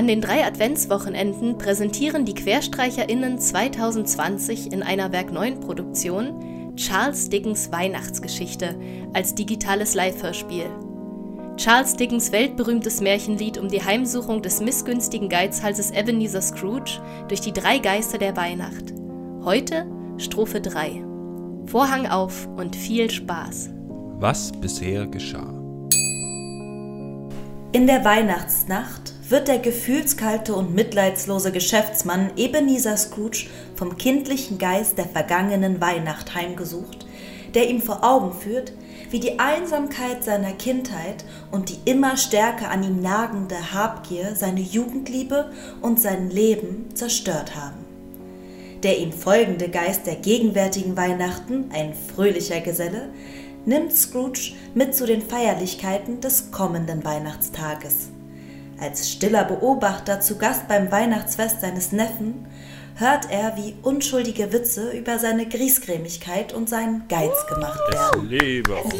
An den drei Adventswochenenden präsentieren die QuerstreicherInnen 2020 in einer Werk 9 Produktion Charles Dickens Weihnachtsgeschichte als digitales Live-Hörspiel. Charles Dickens weltberühmtes Märchenlied um die Heimsuchung des missgünstigen Geizhalses Ebenezer Scrooge durch die drei Geister der Weihnacht. Heute Strophe 3. Vorhang auf und viel Spaß. Was bisher geschah. In der Weihnachtsnacht wird der gefühlskalte und mitleidslose Geschäftsmann Ebenezer Scrooge vom kindlichen Geist der vergangenen Weihnacht heimgesucht, der ihm vor Augen führt, wie die Einsamkeit seiner Kindheit und die immer stärker an ihm nagende Habgier seine Jugendliebe und sein Leben zerstört haben. Der ihm folgende Geist der gegenwärtigen Weihnachten, ein fröhlicher Geselle, nimmt Scrooge mit zu den Feierlichkeiten des kommenden Weihnachtstages. Als stiller Beobachter zu Gast beim Weihnachtsfest seines Neffen hört er, wie unschuldige Witze über seine Griesgrämigkeit und seinen Geiz gemacht werden. Lebe auf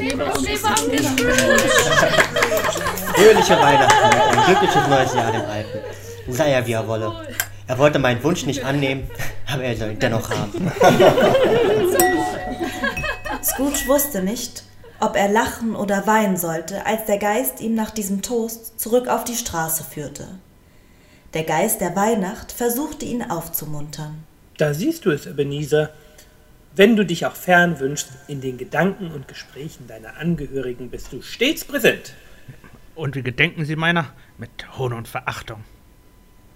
Fröhliche Weihnachten ein glückliches neues Jahr dem Alten. Sei er wie er wolle. Er wollte meinen Wunsch nicht annehmen, aber er soll ihn dennoch haben. Scrooge wusste nicht, ob er lachen oder weinen sollte, als der Geist ihn nach diesem Toast zurück auf die Straße führte. Der Geist der Weihnacht versuchte ihn aufzumuntern. Da siehst du es, Ebenezer. Wenn du dich auch fern wünschst, in den Gedanken und Gesprächen deiner Angehörigen bist du stets präsent. Und wie gedenken Sie meiner? Mit Hohn und Verachtung.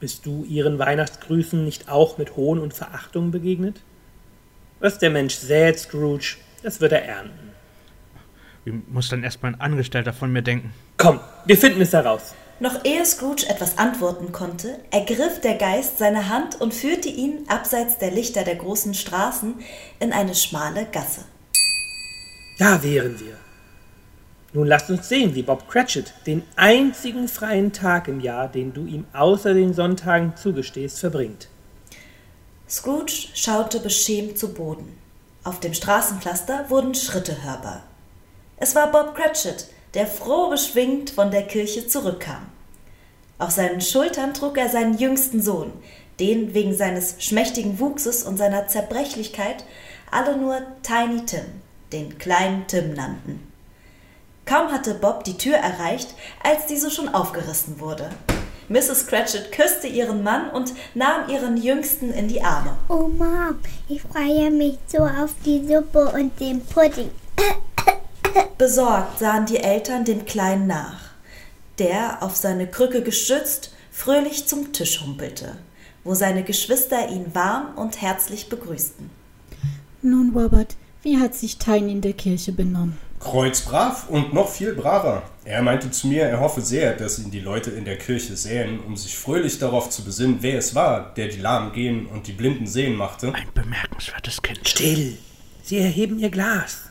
Bist du ihren Weihnachtsgrüßen nicht auch mit Hohn und Verachtung begegnet? Was der Mensch sät, Scrooge, das wird er ernten. Wie muss dann erst mein Angestellter von mir denken? Komm, wir finden es heraus. Noch ehe Scrooge etwas antworten konnte, ergriff der Geist seine Hand und führte ihn abseits der Lichter der großen Straßen in eine schmale Gasse. Da wären wir. Nun lasst uns sehen, wie Bob Cratchit den einzigen freien Tag im Jahr, den du ihm außer den Sonntagen zugestehst, verbringt. Scrooge schaute beschämt zu Boden. Auf dem Straßenpflaster wurden Schritte hörbar. Es war Bob Cratchit, der froh beschwingt von der Kirche zurückkam. Auf seinen Schultern trug er seinen jüngsten Sohn, den wegen seines schmächtigen Wuchses und seiner Zerbrechlichkeit alle nur Tiny Tim, den kleinen Tim nannten. Kaum hatte Bob die Tür erreicht, als diese schon aufgerissen wurde. Mrs. Cratchit küsste ihren Mann und nahm ihren Jüngsten in die Arme. Oh Mom, ich freue mich so auf die Suppe und den Pudding. Besorgt sahen die Eltern dem Kleinen nach, der, auf seine Krücke gestützt, fröhlich zum Tisch humpelte, wo seine Geschwister ihn warm und herzlich begrüßten. Nun, Robert, wie hat sich Tiny in der Kirche benommen? Kreuzbrav und noch viel braver. Er meinte zu mir, er hoffe sehr, dass ihn die Leute in der Kirche sähen, um sich fröhlich darauf zu besinnen, wer es war, der die Lahmen gehen und die Blinden sehen machte. Ein bemerkenswertes Kind. Still! Sie erheben ihr Glas.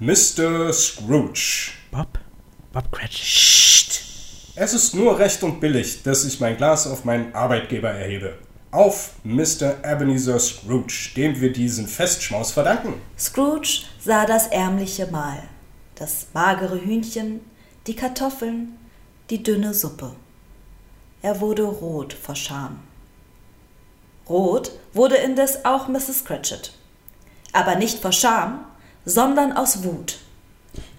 Mr. Scrooge. Bob? Bob Cratchit. Psst! Es ist nur recht und billig, dass ich mein Glas auf meinen Arbeitgeber erhebe. Auf Mr. Ebenezer Scrooge, dem wir diesen Festschmaus verdanken. Scrooge sah das ärmliche Mahl, das magere Hühnchen, die Kartoffeln, die dünne Suppe. Er wurde rot vor Scham. Rot wurde indes auch Mrs. Cratchit. Aber nicht vor Scham, sondern aus Wut.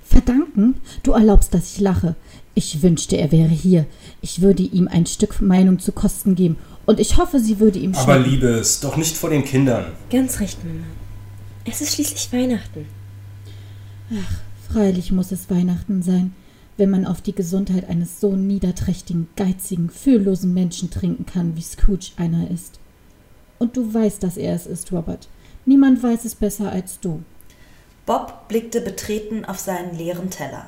Verdanken? Du erlaubst, dass ich lache. Ich wünschte, er wäre hier. Ich würde ihm ein Stück Meinung zu Kosten geben. Und ich hoffe, sie würde ihm Aber. Liebes, doch nicht vor den Kindern. Ganz recht, Mama. Es ist schließlich Weihnachten. Freilich muss es Weihnachten sein, wenn man auf die Gesundheit eines so niederträchtigen, geizigen, fühllosen Menschen trinken kann, wie Scrooge einer ist. Und du weißt, dass er es ist, Robert. Niemand weiß es besser als du. Bob blickte betreten auf seinen leeren Teller.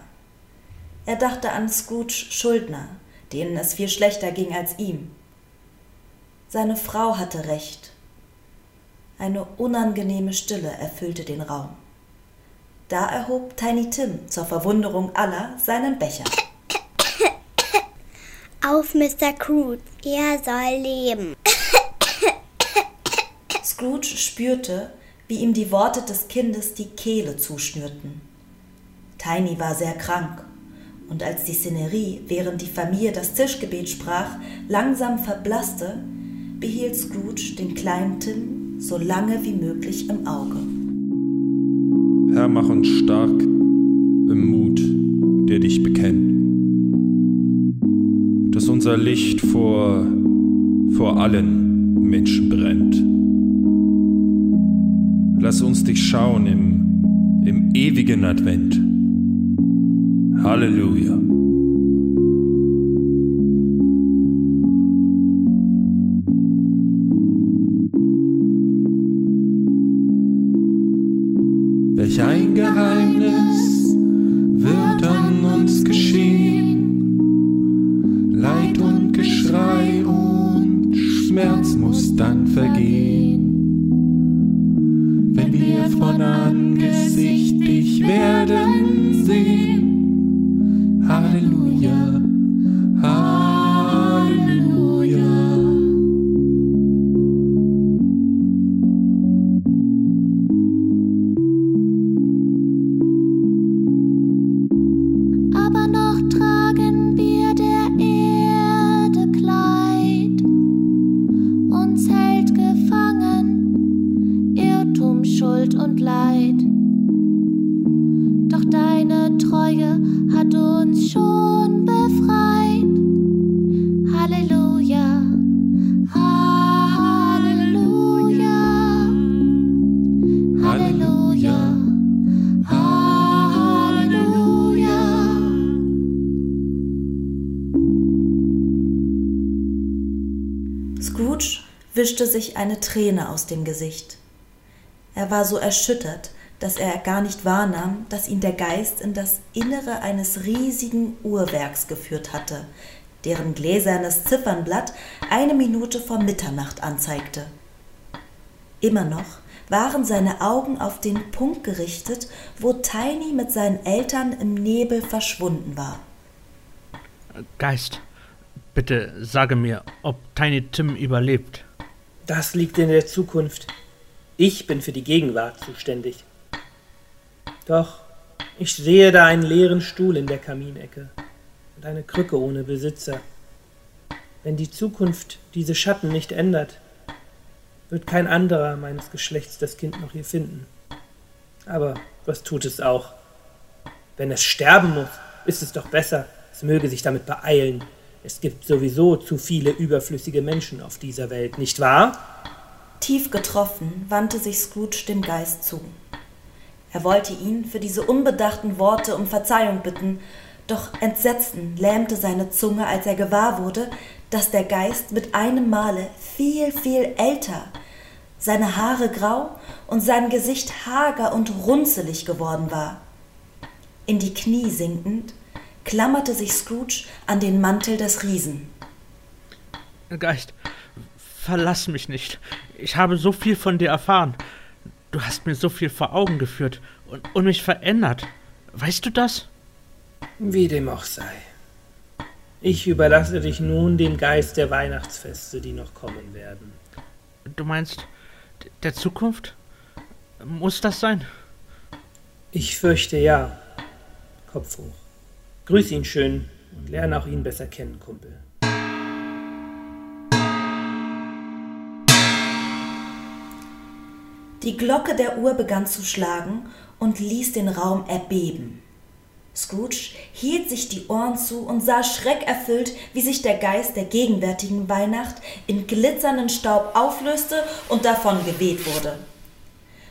Er dachte an Scrooge Schuldner, denen es viel schlechter ging als ihm. Seine Frau hatte recht. Eine unangenehme Stille erfüllte den Raum. Da erhob Tiny Tim zur Verwunderung aller seinen Becher. Auf Mr. Scrooge, er soll leben. Scrooge spürte, wie ihm die Worte des Kindes die Kehle zuschnürten. Tiny war sehr krank, Und als die Szenerie, während die Familie das Tischgebet sprach, langsam verblasste, behielt Scrooge den kleinen Tim so lange wie möglich im Auge. Herr, mach uns stark im Mut, der dich bekennt. Dass unser Licht vor, vor allen Menschen brennt. Lass uns dich schauen im, im ewigen Advent. Halleluja. Wischte sich eine Träne aus dem Gesicht. Er war so erschüttert, dass er gar nicht wahrnahm, dass ihn der Geist in das Innere eines riesigen Uhrwerks geführt hatte, deren gläsernes Ziffernblatt eine Minute vor Mitternacht anzeigte. Immer noch waren seine Augen auf den Punkt gerichtet, wo Tiny mit seinen Eltern im Nebel verschwunden war. Geist, bitte sage mir, ob Tiny Tim überlebt. Das liegt in der Zukunft. Ich bin für die Gegenwart zuständig. Doch, ich sehe da einen leeren Stuhl in der Kaminecke und eine Krücke ohne Besitzer. Wenn die Zukunft diese Schatten nicht ändert, wird kein anderer meines Geschlechts das Kind noch hier finden. Aber was tut es auch? Wenn es sterben muss, ist es doch besser, es möge sich damit beeilen. Es gibt sowieso zu viele überflüssige Menschen auf dieser Welt, nicht wahr? Tief getroffen wandte sich Scrooge dem Geist zu. Er wollte ihn für diese unbedachten Worte um Verzeihung bitten, doch Entsetzen lähmte seine Zunge, als er gewahr wurde, dass der Geist mit einem Male viel, viel älter, seine Haare grau und sein Gesicht hager und runzelig geworden war. In die Knie sinkend, klammerte sich Scrooge an den Mantel des Riesen. Geist, verlass mich nicht. Ich habe so viel von dir erfahren. Du hast mir so viel vor Augen geführt und, und mich verändert. Weißt du das? Wie dem auch sei. Ich überlasse dich nun dem Geist der Weihnachtsfeste, die noch kommen werden. Du meinst der Zukunft? Muss das sein? Ich fürchte ja. Kopf hoch. Grüß ihn schön und lerne auch ihn besser kennen, Kumpel. Die Glocke der Uhr begann zu schlagen und ließ den Raum erbeben. Scrooge hielt sich die Ohren zu und sah schreckerfüllt, wie sich der Geist der gegenwärtigen Weihnacht in glitzernden Staub auflöste und davon geweht wurde.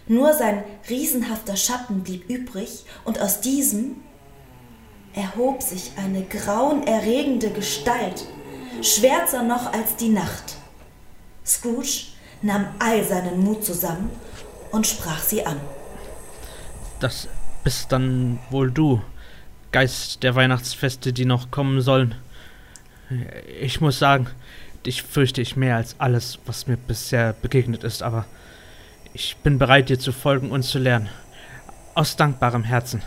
Nur sein riesenhafter Schatten blieb übrig, und aus diesem erhob sich eine grauenerregende Gestalt, schwärzer noch als die Nacht. Scrooge nahm all seinen Mut zusammen und sprach sie an. Das bist dann wohl du, Geist der Weihnachtsfeste, die noch kommen sollen. Ich muss sagen, dich fürchte ich mehr als alles, was mir bisher begegnet ist, aber ich bin bereit, dir zu folgen und zu lernen. Aus dankbarem Herzen.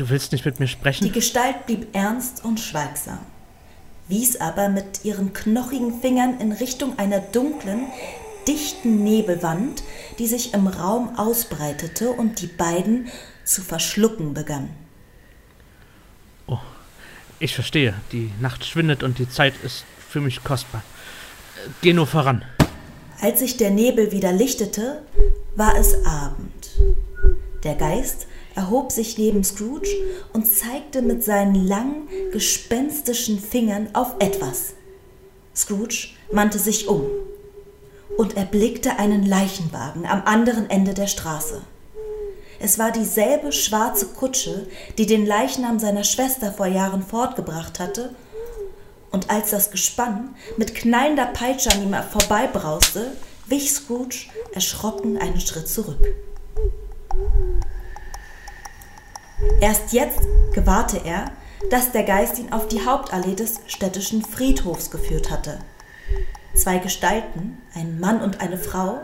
Du willst nicht mit mir sprechen? Die Gestalt blieb ernst und schweigsam, wies aber mit ihren knochigen Fingern in Richtung einer dunklen, dichten Nebelwand, die sich im Raum ausbreitete und die beiden zu verschlucken begann. Ich verstehe. Die Nacht schwindet und die Zeit ist für mich kostbar. Geh nur voran. Als sich der Nebel wieder lichtete, war es Abend. Der Geist erhob sich neben Scrooge und zeigte mit seinen langen, gespenstischen Fingern auf etwas. Scrooge wandte sich um und erblickte einen Leichenwagen am anderen Ende der Straße. Es war dieselbe schwarze Kutsche, die den Leichnam seiner Schwester vor Jahren fortgebracht hatte, und als das Gespann mit knallender Peitsche an ihm vorbeibrauste, wich Scrooge erschrocken einen Schritt zurück. Erst jetzt gewahrte er, dass der Geist ihn auf die Hauptallee des städtischen Friedhofs geführt hatte. Zwei Gestalten, ein Mann und eine Frau,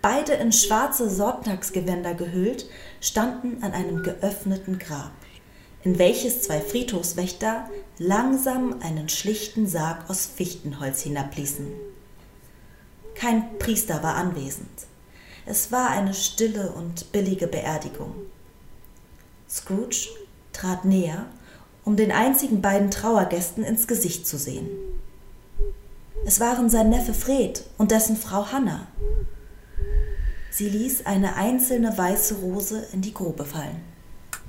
beide in schwarze Sonntagsgewänder gehüllt, standen an einem geöffneten Grab, in welches zwei Friedhofswächter langsam einen schlichten Sarg aus Fichtenholz hinabließen. Kein Priester war anwesend. Es war eine stille und billige Beerdigung. Scrooge trat näher, um den einzigen beiden Trauergästen ins Gesicht zu sehen. Es waren sein Neffe Fred und dessen Frau Hannah. Sie ließ eine einzelne weiße Rose in die Grube fallen.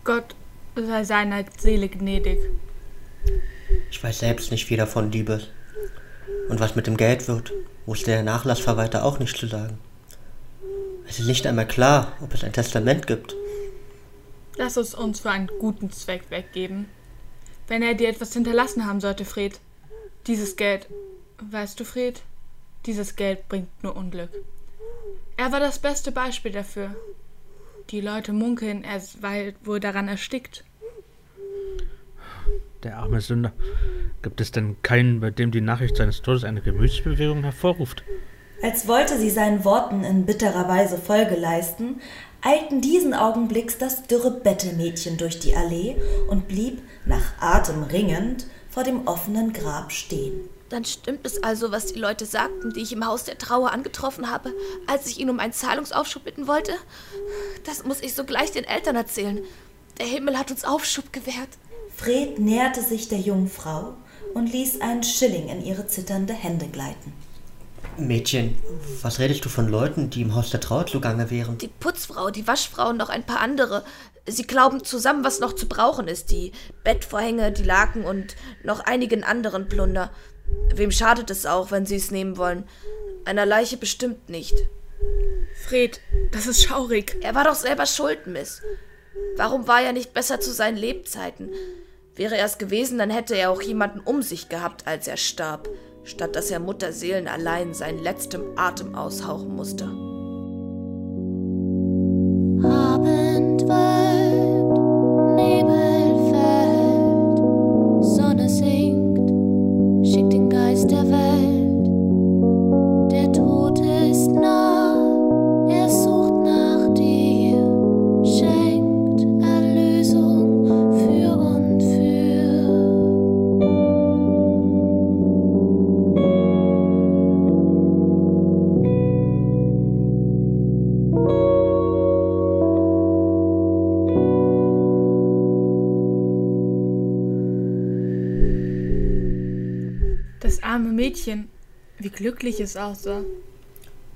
Gott sei seiner Seele gnädig. Ich weiß selbst nicht viel davon, Liebes. Und was mit dem Geld wird, wusste der Nachlassverwalter auch nicht zu sagen. Es ist nicht einmal klar, ob es ein Testament gibt. Lass es uns für einen guten Zweck weggeben. Wenn er dir etwas hinterlassen haben sollte, Fred. Dieses Geld, weißt du, Fred, dieses Geld bringt nur Unglück. Er war das beste Beispiel dafür. Die Leute munkeln, er sei wohl daran erstickt. Der arme Sünder. Gibt es denn keinen, bei dem die Nachricht seines Todes eine Gemütsbewegung hervorruft? Als wollte sie seinen Worten in bitterer Weise Folge leisten, eilten diesen Augenblicks das dürre Bettelmädchen durch die Allee und blieb, nach Atem ringend, vor dem offenen Grab stehen. Dann stimmt es also, was die Leute sagten, die ich im Haus der Trauer angetroffen habe, als ich ihn um einen Zahlungsaufschub bitten wollte? Das muss ich sogleich den Eltern erzählen. Der Himmel hat uns Aufschub gewährt. Fred näherte sich der jungen Frau und ließ einen Schilling in ihre zitternde Hände gleiten. Mädchen, was redest du von Leuten, die im Haus der Trauer zugange wären? Die Putzfrau, die Waschfrau und noch ein paar andere. Sie glauben zusammen, was noch zu brauchen ist. Die Bettvorhänge, die Laken und noch einigen anderen Plunder. Wem schadet es auch, wenn sie es nehmen wollen? Einer Leiche bestimmt nicht. Fred, das ist schaurig. Er war doch selber schuld, Miss. Warum war er nicht besser zu seinen Lebzeiten? Wäre er es gewesen, dann hätte er auch jemanden um sich gehabt, als er starb statt dass er Mutterseelen allein seinen letzten Atem aushauchen musste. Wie glücklich es aussah.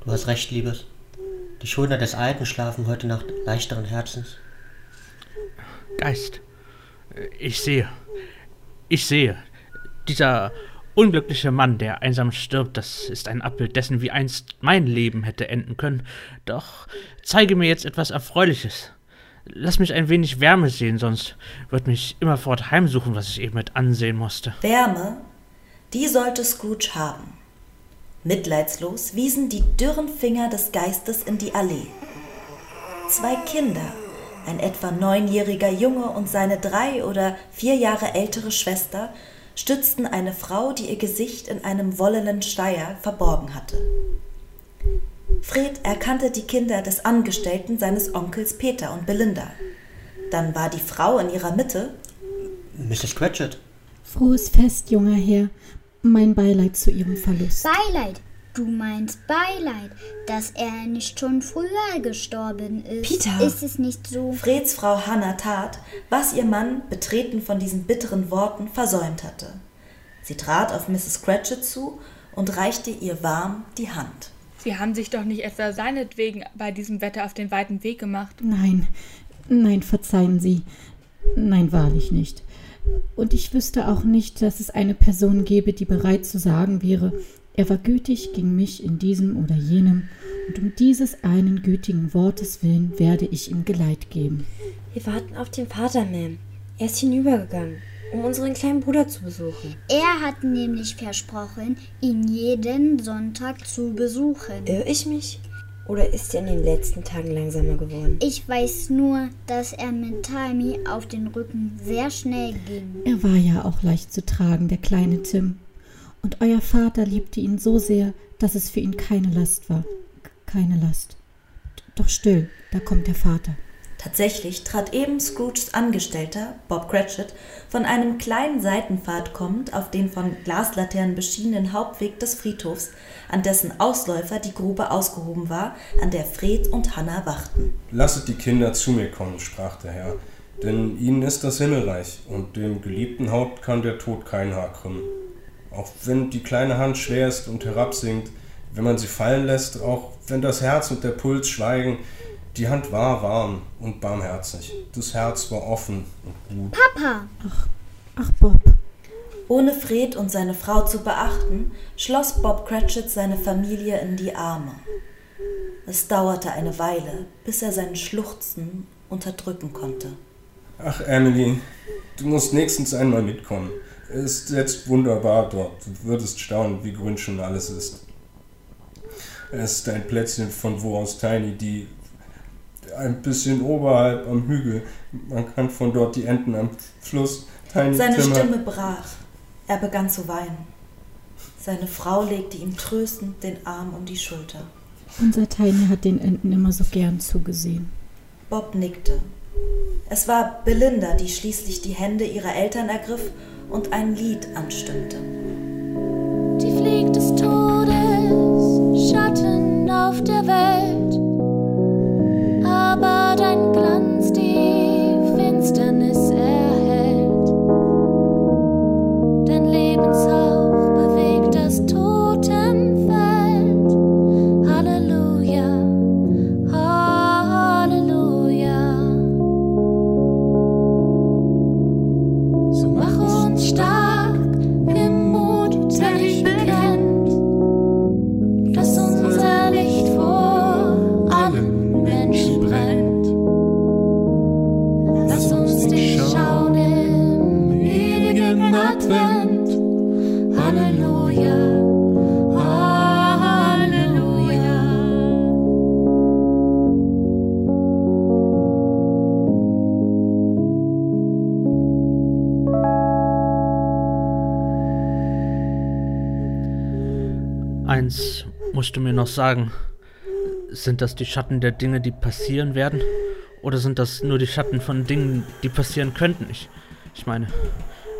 Du hast recht, Liebes. Die Schuldner des Alten schlafen heute Nacht leichteren Herzens. Geist, ich sehe. Ich sehe. Dieser unglückliche Mann, der einsam stirbt, das ist ein Abbild dessen, wie einst mein Leben hätte enden können. Doch zeige mir jetzt etwas Erfreuliches. Lass mich ein wenig Wärme sehen, sonst wird mich immerfort heimsuchen, was ich eben mit ansehen musste. Wärme, die sollte Scrooge haben. Mitleidslos wiesen die dürren Finger des Geistes in die Allee. Zwei Kinder, ein etwa neunjähriger Junge und seine drei oder vier Jahre ältere Schwester, stützten eine Frau, die ihr Gesicht in einem wollenen Schleier verborgen hatte. Fred erkannte die Kinder des Angestellten seines Onkels Peter und Belinda. Dann war die Frau in ihrer Mitte. Mrs. Cratchit. Frohes Fest, junger Herr. Mein Beileid zu Ihrem Verlust. Beileid. Du meinst Beileid, dass er nicht schon früher gestorben ist. Peter! Ist es nicht so? Freds Frau Hannah tat, was ihr Mann, betreten von diesen bitteren Worten, versäumt hatte. Sie trat auf Mrs. Cratchit zu und reichte ihr warm die Hand. Sie haben sich doch nicht etwa seinetwegen bei diesem Wetter auf den weiten Weg gemacht. Nein, nein, verzeihen Sie. Nein, wahrlich nicht. Und ich wüsste auch nicht, dass es eine Person gäbe, die bereit zu sagen wäre, er war gütig gegen mich in diesem oder jenem, und um dieses einen gütigen Wortes willen werde ich ihm Geleit geben. Wir warten auf den Vater, Ma'am. Er ist hinübergegangen, um unseren kleinen Bruder zu besuchen. Er hat nämlich versprochen, ihn jeden Sonntag zu besuchen. Irr ich mich? Oder ist er in den letzten Tagen langsamer geworden? Ich weiß nur, dass er mit Timmy auf den Rücken sehr schnell ging. Er war ja auch leicht zu tragen, der kleine Tim. Und euer Vater liebte ihn so sehr, dass es für ihn keine Last war. Keine Last. Doch still, da kommt der Vater. Tatsächlich trat eben Scrooges Angestellter, Bob Cratchit, von einem kleinen Seitenpfad kommend auf den von Glaslaternen beschienenen Hauptweg des Friedhofs, an dessen Ausläufer die Grube ausgehoben war, an der Fred und Hannah wachten. Lasset die Kinder zu mir kommen, sprach der Herr, denn ihnen ist das Himmelreich, und dem geliebten Haupt kann der Tod kein Haar krümmen. Auch wenn die kleine Hand schwer ist und herabsinkt, wenn man sie fallen lässt, auch wenn das Herz und der Puls schweigen, die Hand war warm und barmherzig. Das Herz war offen und gut. Papa! Ach, ach Bob. Ohne Fred und seine Frau zu beachten, schloss Bob Cratchit seine Familie in die Arme. Es dauerte eine Weile, bis er sein Schluchzen unterdrücken konnte. Ach, Emily, du musst nächstens einmal mitkommen. Es ist jetzt wunderbar dort. Du würdest staunen, wie grün schon alles ist. Es ist ein Plätzchen von wo aus Tiny, die ein bisschen oberhalb am Hügel. Man kann von dort die Enten am Fluss Tiny Seine Timmer. Stimme brach. Er begann zu weinen. Seine Frau legte ihm tröstend den Arm um die Schulter. Unser Tiny hat den Enten immer so gern zugesehen. Bob nickte. Es war Belinda, die schließlich die Hände ihrer Eltern ergriff und ein Lied anstimmte. Die Flieg des Todes, Schatten auf der Welt, aber dein Glanz noch sagen. Sind das die Schatten der Dinge, die passieren werden? Oder sind das nur die Schatten von Dingen, die passieren könnten? Ich, ich meine,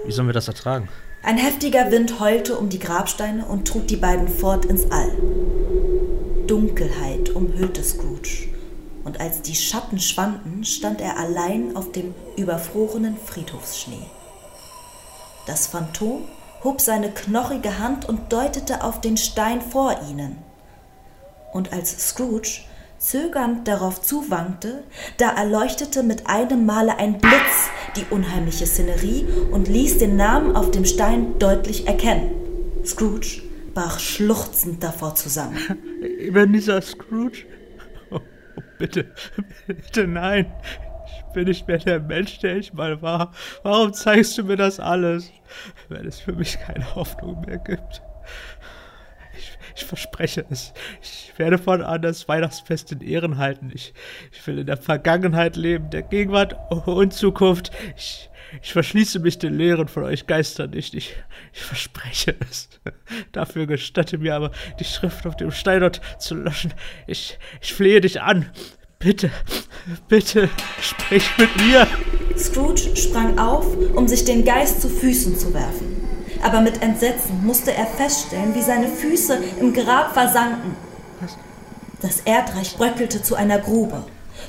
wie sollen wir das ertragen? Ein heftiger Wind heulte um die Grabsteine und trug die beiden fort ins All. Dunkelheit umhüllte Scrooge, und als die Schatten schwanden, stand er allein auf dem überfrorenen Friedhofsschnee. Das Phantom hob seine knochige Hand und deutete auf den Stein vor ihnen. Und als Scrooge zögernd darauf zuwankte, da erleuchtete mit einem Male ein Blitz die unheimliche Szenerie und ließ den Namen auf dem Stein deutlich erkennen. Scrooge brach schluchzend davor zusammen. Ebenezer Scrooge? Oh, bitte, bitte nein. Ich bin nicht mehr der Mensch, der ich mal war. Warum zeigst du mir das alles, wenn es für mich keine Hoffnung mehr gibt? Ich, verspreche es. Ich werde fortan das Weihnachtsfest in Ehren halten. Ich, ich will in der Vergangenheit leben, der Gegenwart und Zukunft. Ich, ich verschließe mich den Lehren von euch Geistern nicht. Ich, ich verspreche es. Dafür gestatte mir aber, die Schrift auf dem Stein dort zu löschen. Ich, ich flehe dich an. Bitte, bitte, sprich mit mir. Scrooge sprang auf, um sich den Geist zu Füßen zu werfen. Aber mit Entsetzen musste er feststellen, wie seine Füße im Grab versanken. Das Erdreich bröckelte zu einer Grube,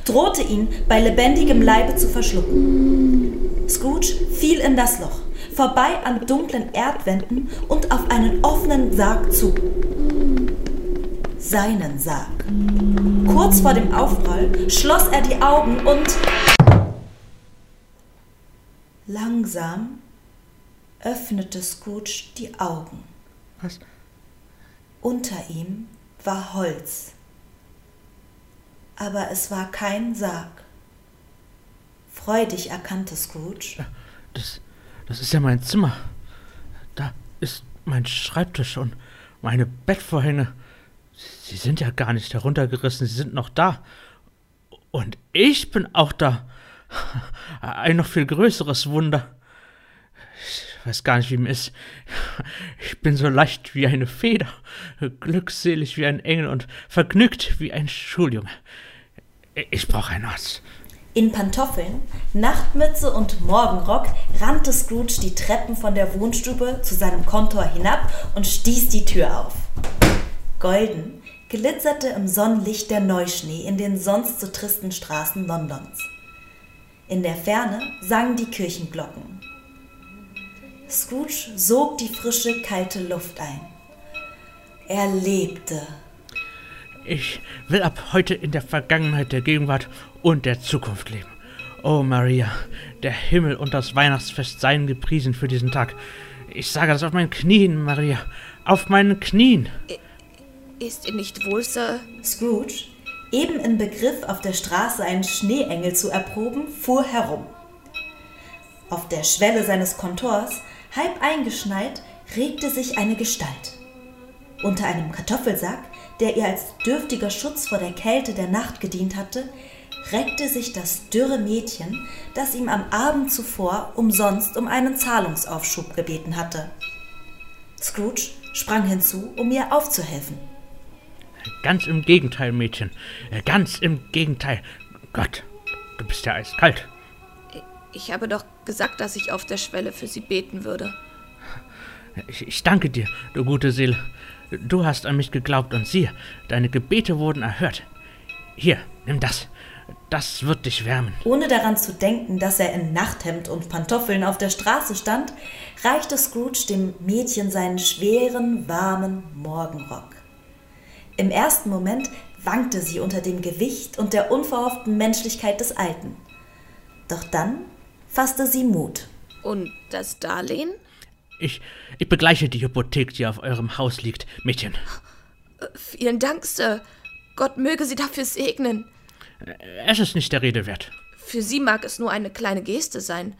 drohte ihn bei lebendigem Leibe zu verschlucken. Scrooge fiel in das Loch, vorbei an dunklen Erdwänden und auf einen offenen Sarg zu. Seinen Sarg. Kurz vor dem Aufprall schloss er die Augen und langsam öffnete Scrooge die Augen. Was? Unter ihm war Holz. Aber es war kein Sarg. Freudig erkannte Scrooge. Das, das ist ja mein Zimmer. Da ist mein Schreibtisch und meine Bettvorhänge. Sie sind ja gar nicht heruntergerissen, sie sind noch da. Und ich bin auch da. Ein noch viel größeres Wunder. Weiß gar nicht, wie mir ist. Ich bin so leicht wie eine Feder, glückselig wie ein Engel und vergnügt wie ein Schuljunge. Ich brauche ein Arzt. In Pantoffeln, Nachtmütze und Morgenrock rannte Scrooge die Treppen von der Wohnstube zu seinem Kontor hinab und stieß die Tür auf. Golden glitzerte im Sonnenlicht der Neuschnee in den sonst so tristen Straßen Londons. In der Ferne sangen die Kirchenglocken. Scrooge sog die frische, kalte Luft ein. Er lebte. Ich will ab heute in der Vergangenheit, der Gegenwart und der Zukunft leben. Oh Maria, der Himmel und das Weihnachtsfest seien gepriesen für diesen Tag. Ich sage das auf meinen Knien, Maria, auf meinen Knien. Ist ihr nicht wohl, Sir? Scrooge, eben im Begriff, auf der Straße einen Schneeengel zu erproben, fuhr herum. Auf der Schwelle seines Kontors, halb eingeschneit, regte sich eine Gestalt. Unter einem Kartoffelsack, der ihr als dürftiger Schutz vor der Kälte der Nacht gedient hatte, reckte sich das dürre Mädchen, das ihm am Abend zuvor umsonst um einen Zahlungsaufschub gebeten hatte. Scrooge sprang hinzu, um ihr aufzuhelfen. Ganz im Gegenteil, Mädchen. Ganz im Gegenteil. Gott, du bist ja eiskalt. Ich habe doch gesagt, dass ich auf der Schwelle für sie beten würde. Ich, ich danke dir, du gute Seele. Du hast an mich geglaubt und siehe, deine Gebete wurden erhört. Hier, nimm das. Das wird dich wärmen. Ohne daran zu denken, dass er in Nachthemd und Pantoffeln auf der Straße stand, reichte Scrooge dem Mädchen seinen schweren, warmen Morgenrock. Im ersten Moment wankte sie unter dem Gewicht und der unverhofften Menschlichkeit des Alten. Doch dann fasste sie Mut. Und das Darlehen? Ich, ich begleiche die Hypothek, die auf eurem Haus liegt, Mädchen. Vielen Dank, Sir. Gott möge Sie dafür segnen. Es ist nicht der Rede wert. Für Sie mag es nur eine kleine Geste sein.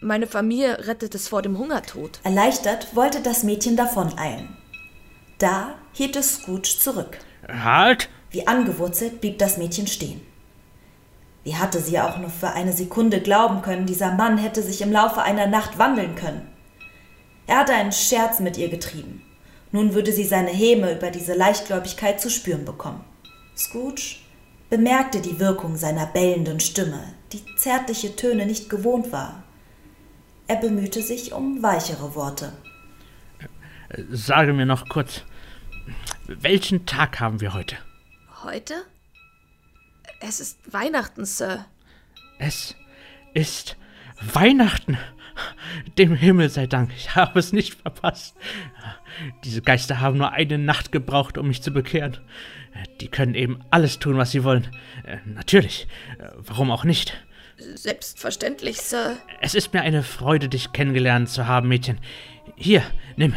Meine Familie rettet es vor dem Hungertod. Erleichtert wollte das Mädchen davoneilen. Da hielt es Scrooge zurück. Halt! Wie angewurzelt blieb das Mädchen stehen. Wie hatte sie auch nur für eine Sekunde glauben können, dieser Mann hätte sich im Laufe einer Nacht wandeln können? Er hatte einen Scherz mit ihr getrieben. Nun würde sie seine Häme über diese Leichtgläubigkeit zu spüren bekommen. Scrooge bemerkte die Wirkung seiner bellenden Stimme, die zärtliche Töne nicht gewohnt war. Er bemühte sich um weichere Worte. Sage mir noch kurz, welchen Tag haben wir heute? Heute? Es ist Weihnachten, Sir. Es ist Weihnachten. Dem Himmel sei Dank, ich habe es nicht verpasst. Diese Geister haben nur eine Nacht gebraucht, um mich zu bekehren. Die können eben alles tun, was sie wollen. Natürlich. Warum auch nicht? Selbstverständlich, Sir. Es ist mir eine Freude, dich kennengelernt zu haben, Mädchen. Hier, nimm.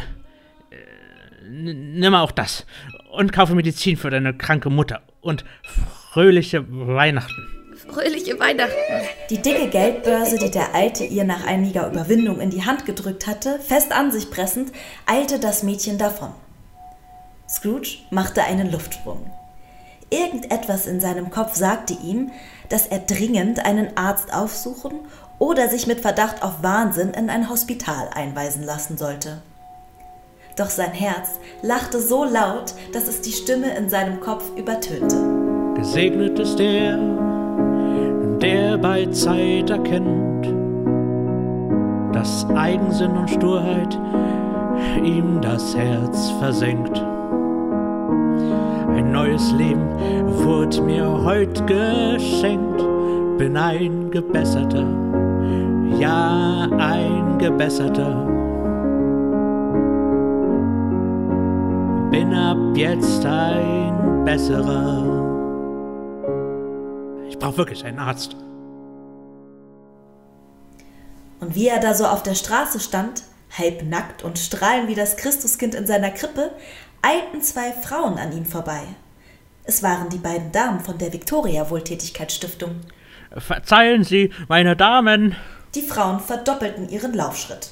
Nimm auch das. Und kaufe Medizin für deine kranke Mutter. Und fröhliche Weihnachten. Fröhliche Weihnachten. Die dicke Geldbörse, die der Alte ihr nach einiger Überwindung in die Hand gedrückt hatte, fest an sich pressend, eilte das Mädchen davon. Scrooge machte einen Luftsprung. Irgendetwas in seinem Kopf sagte ihm, dass er dringend einen Arzt aufsuchen oder sich mit Verdacht auf Wahnsinn in ein Hospital einweisen lassen sollte. Doch sein Herz lachte so laut, dass es die Stimme in seinem Kopf übertönte. Gesegnet ist der, der bei Zeit erkennt, dass Eigensinn und Sturheit ihm das Herz versenkt. Ein neues Leben wurde mir heut geschenkt, bin ein Gebesserter, ja ein Gebesserter. Bin ab jetzt ein besserer. Ich brauche wirklich einen Arzt. Und wie er da so auf der Straße stand, halb nackt und strahlend wie das Christuskind in seiner Krippe, eilten zwei Frauen an ihm vorbei. Es waren die beiden Damen von der Victoria Wohltätigkeitsstiftung. Verzeihen Sie, meine Damen. Die Frauen verdoppelten ihren Laufschritt.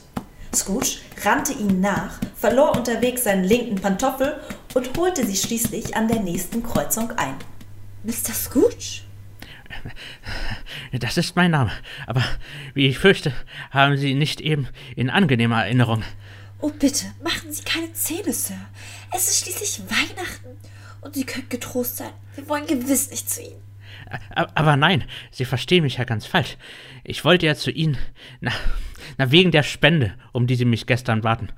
Scrooge rannte ihnen nach, verlor unterwegs seinen linken Pantoffel und holte sie schließlich an der nächsten Kreuzung ein. Mr. Scrooge? Das ist mein Name, aber wie ich fürchte, haben Sie ihn nicht eben in angenehmer Erinnerung. Oh, bitte, machen Sie keine Zähne, Sir. Es ist schließlich Weihnachten. Und Sie können getrost sein. Wir wollen gewiss nicht zu Ihnen. Aber nein, Sie verstehen mich ja ganz falsch. Ich wollte ja zu Ihnen. Na, na, wegen der Spende, um die Sie mich gestern baten.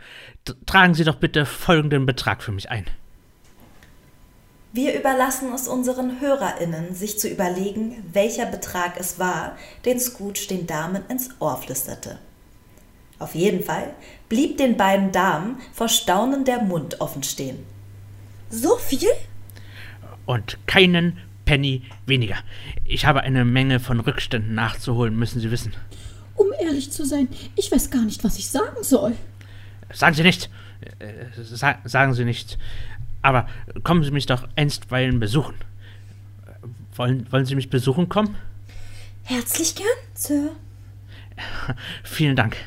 Tragen Sie doch bitte folgenden Betrag für mich ein. Wir überlassen es unseren HörerInnen, sich zu überlegen, welcher Betrag es war, den Scrooge den Damen ins Ohr flüsterte. Auf jeden Fall blieb den beiden Damen vor Staunen der Mund offen stehen. So viel? Und keinen Penny weniger. Ich habe eine Menge von Rückständen nachzuholen, müssen Sie wissen. Um ehrlich zu sein, ich weiß gar nicht, was ich sagen soll. Sagen Sie nicht. Äh, sa sagen Sie nicht. Aber kommen Sie mich doch einstweilen besuchen. Wollen, wollen Sie mich besuchen kommen? Herzlich gern, Sir. Vielen Dank.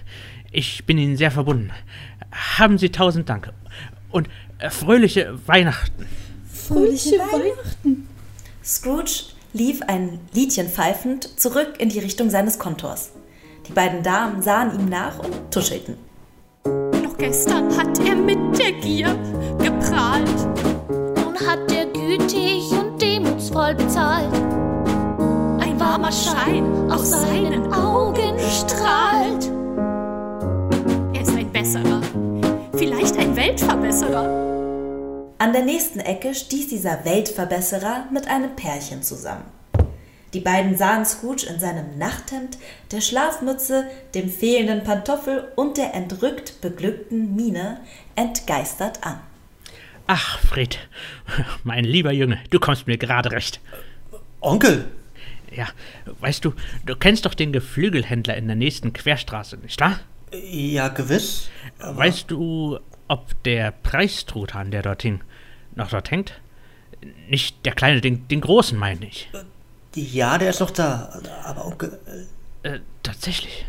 Ich bin Ihnen sehr verbunden. Haben Sie tausend Dank. Und äh, fröhliche Weihnachten. Fröhliche Weihnachten. Scrooge lief ein Liedchen pfeifend zurück in die Richtung seines Kontors. Die beiden Damen sahen ihm nach und tuschelten. Gestern hat er mit der Gier geprahlt. Nun hat er gütig und demutsvoll bezahlt. Ein warmer Schein aus seinen Augen strahlt. Er ist ein Besserer, vielleicht ein Weltverbesserer. An der nächsten Ecke stieß dieser Weltverbesserer mit einem Pärchen zusammen. Die beiden sahen Scrooge in seinem Nachthemd, der Schlafmütze, dem fehlenden Pantoffel und der entrückt beglückten Miene entgeistert an. Ach, Fred, mein lieber Junge, du kommst mir gerade recht. Onkel! Ja, weißt du, du kennst doch den Geflügelhändler in der nächsten Querstraße, nicht wahr? Ja, gewiss. Weißt du, ob der Preistruthahn, der dort hing, noch dort hängt? Nicht der kleine, den, den großen, meine ich. Ja, der ist noch da. Aber Onkel. Äh, tatsächlich.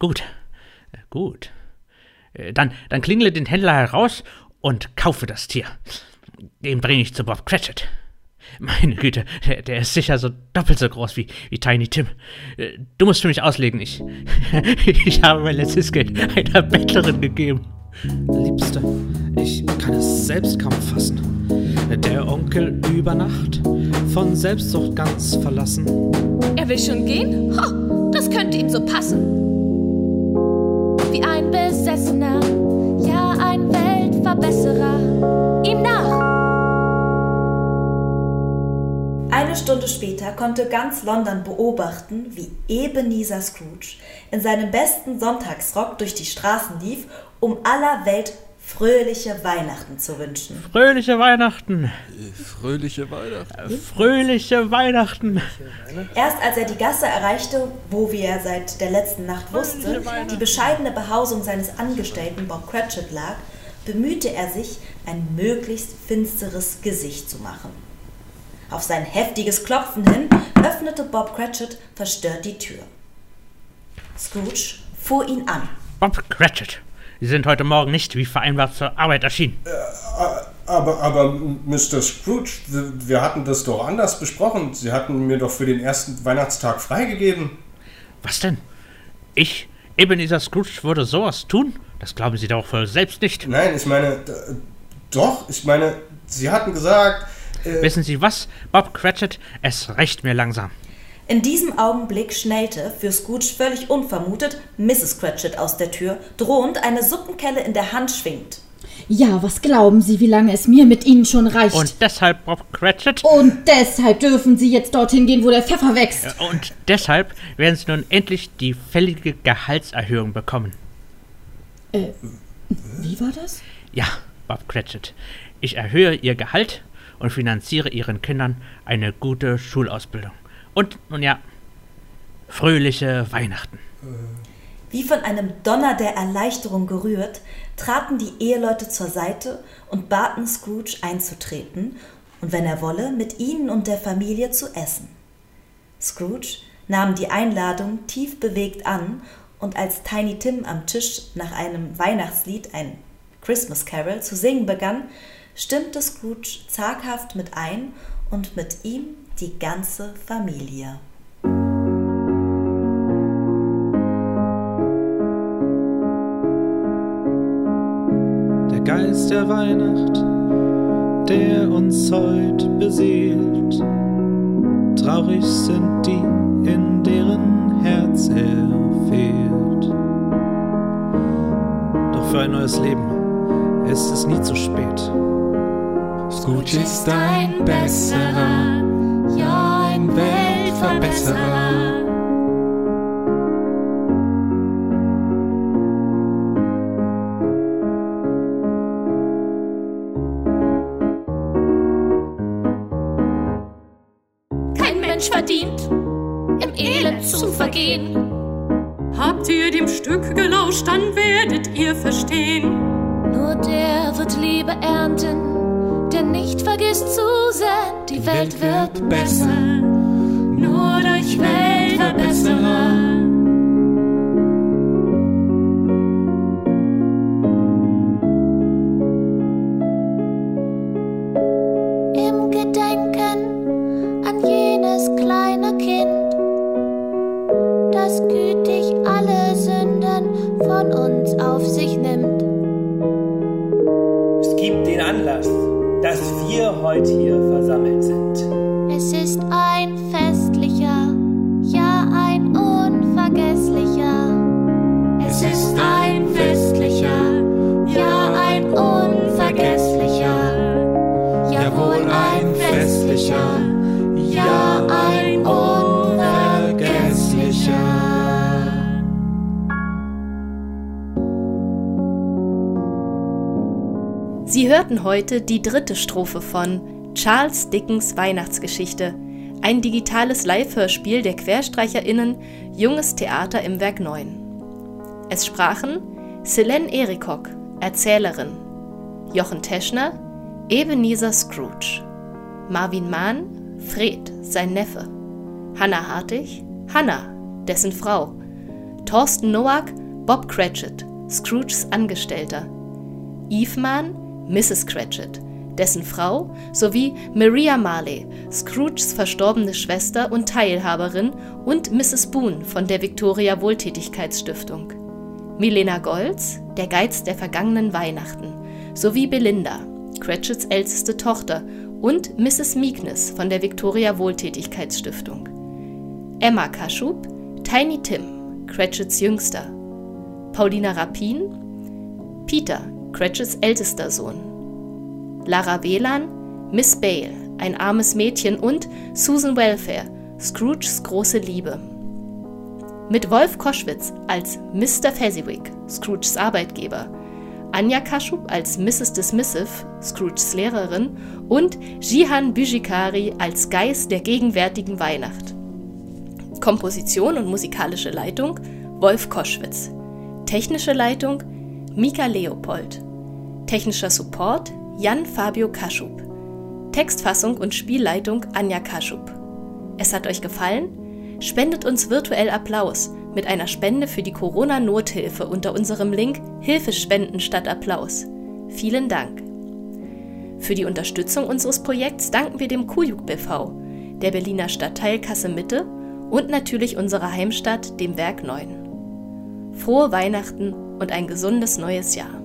Gut. Gut. Dann, dann klingle den Händler heraus und kaufe das Tier. Den bringe ich zu Bob Cratchit. Meine Güte, der, der, ist sicher so doppelt so groß wie, wie Tiny Tim. Du musst für mich auslegen. Ich, ich habe mein letztes Geld einer Bettlerin gegeben. Liebste, ich kann es selbst kaum fassen. Der Onkel über Nacht, von Selbstsucht ganz verlassen. Er will schon gehen? Ho, das könnte ihm so passen. Wie ein Besessener, ja ein Weltverbesserer. Ihm nach! Eine Stunde später konnte ganz London beobachten, wie Ebenezer Scrooge in seinem besten Sonntagsrock durch die Straßen lief, um aller Welt fröhliche Weihnachten zu wünschen. Fröhliche Weihnachten! Fröhliche Weihnachten! Fröhliche Weihnachten! Erst als er die Gasse erreichte, wo, wie er seit der letzten Nacht wusste, die bescheidene Behausung seines Angestellten Bob Cratchit lag, bemühte er sich, ein möglichst finsteres Gesicht zu machen. Auf sein heftiges Klopfen hin öffnete Bob Cratchit verstört die Tür. Scrooge fuhr ihn an. Bob Cratchit, Sie sind heute Morgen nicht wie vereinbart zur Arbeit erschienen. Äh, aber, aber, Mr. Scrooge, wir hatten das doch anders besprochen. Sie hatten mir doch für den ersten Weihnachtstag freigegeben. Was denn? Ich, Ebenezer Scrooge, würde sowas tun? Das glauben Sie doch wohl selbst nicht. Nein, ich meine, doch, ich meine, Sie hatten gesagt, äh Wissen Sie was, Bob Cratchit? Es reicht mir langsam. In diesem Augenblick schnellte, für Scrooge völlig unvermutet, Mrs. Cratchit aus der Tür, drohend eine Suppenkelle in der Hand schwingt. Ja, was glauben Sie, wie lange es mir mit Ihnen schon reicht? Und deshalb, Bob Cratchit. Und deshalb dürfen Sie jetzt dorthin gehen, wo der Pfeffer wächst. Und deshalb werden Sie nun endlich die fällige Gehaltserhöhung bekommen. Äh, wie war das? Ja, Bob Cratchit. Ich erhöhe Ihr Gehalt und finanziere Ihren Kindern eine gute Schulausbildung. Und nun ja, fröhliche Weihnachten. Wie von einem Donner der Erleichterung gerührt, traten die Eheleute zur Seite und baten Scrooge einzutreten und wenn er wolle, mit ihnen und der Familie zu essen. Scrooge nahm die Einladung tief bewegt an und als Tiny Tim am Tisch nach einem Weihnachtslied, ein Christmas Carol, zu singen begann, stimmte Scrooge zaghaft mit ein und mit ihm die ganze Familie. Der Geist der Weihnacht, der uns heut beseelt. Traurig sind die, in deren Herz er fehlt. Doch für ein neues Leben ist es nie zu spät. Scrooge ist ein besserer, ja ein Weltverbesserer. Kein Mensch verdient, im Elend zu vergehen. Habt ihr dem Stück gelauscht, dann werdet ihr verstehen. Nur der wird Liebe ernten, der nicht vergisst zu sehen, die Welt wird besser. Heute die dritte Strophe von Charles Dickens Weihnachtsgeschichte, ein digitales Live-Hörspiel der QuerstreicherInnen Junges Theater im Werk 9. Es sprachen Selene Erikok, Erzählerin, Jochen Teschner, Ebenezer Scrooge, Marvin Mahn, Fred, sein Neffe, Hannah Hartig, Hannah, dessen Frau, Thorsten Noack, Bob Cratchit, Scrooges Angestellter, Eve Mahn, Mrs. Cratchit, dessen Frau, sowie Maria Marley, Scrooges verstorbene Schwester und Teilhaberin, und Mrs. Boone von der Victoria Wohltätigkeitsstiftung. Milena Goltz, der Geiz der vergangenen Weihnachten, sowie Belinda, Cratchits älteste Tochter, und Mrs. Meekness von der Victoria Wohltätigkeitsstiftung. Emma Kaschub, Tiny Tim, Cratchits Jüngster. Paulina Rapin, Peter, Cratchits ältester Sohn. Lara Whelan, Miss Bale, ein armes Mädchen und Susan Welfare, Scrooges große Liebe. Mit Wolf Koschwitz als Mr. Fezziwig, Scrooges Arbeitgeber, Anja Kaschub als Mrs. Dismissive, Scrooges Lehrerin und Jihan Bijikari als Geist der gegenwärtigen Weihnacht. Komposition und musikalische Leitung Wolf Koschwitz. Technische Leitung Mika Leopold. Technischer Support Jan Fabio Kaschub. Textfassung und Spielleitung Anja Kaschub. Es hat euch gefallen? Spendet uns virtuell Applaus mit einer Spende für die Corona-Nothilfe unter unserem Link Hilfespenden statt Applaus. Vielen Dank. Für die Unterstützung unseres Projekts danken wir dem Kujuk BV, der Berliner Stadtteil Kasse Mitte und natürlich unserer Heimstadt, dem Werk 9. Frohe Weihnachten und ein gesundes neues Jahr.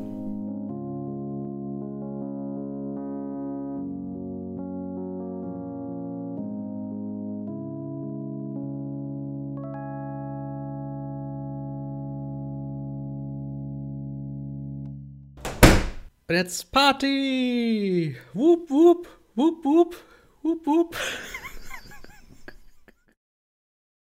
Let's Party! Wup, wup, wup, wup, wup, wup.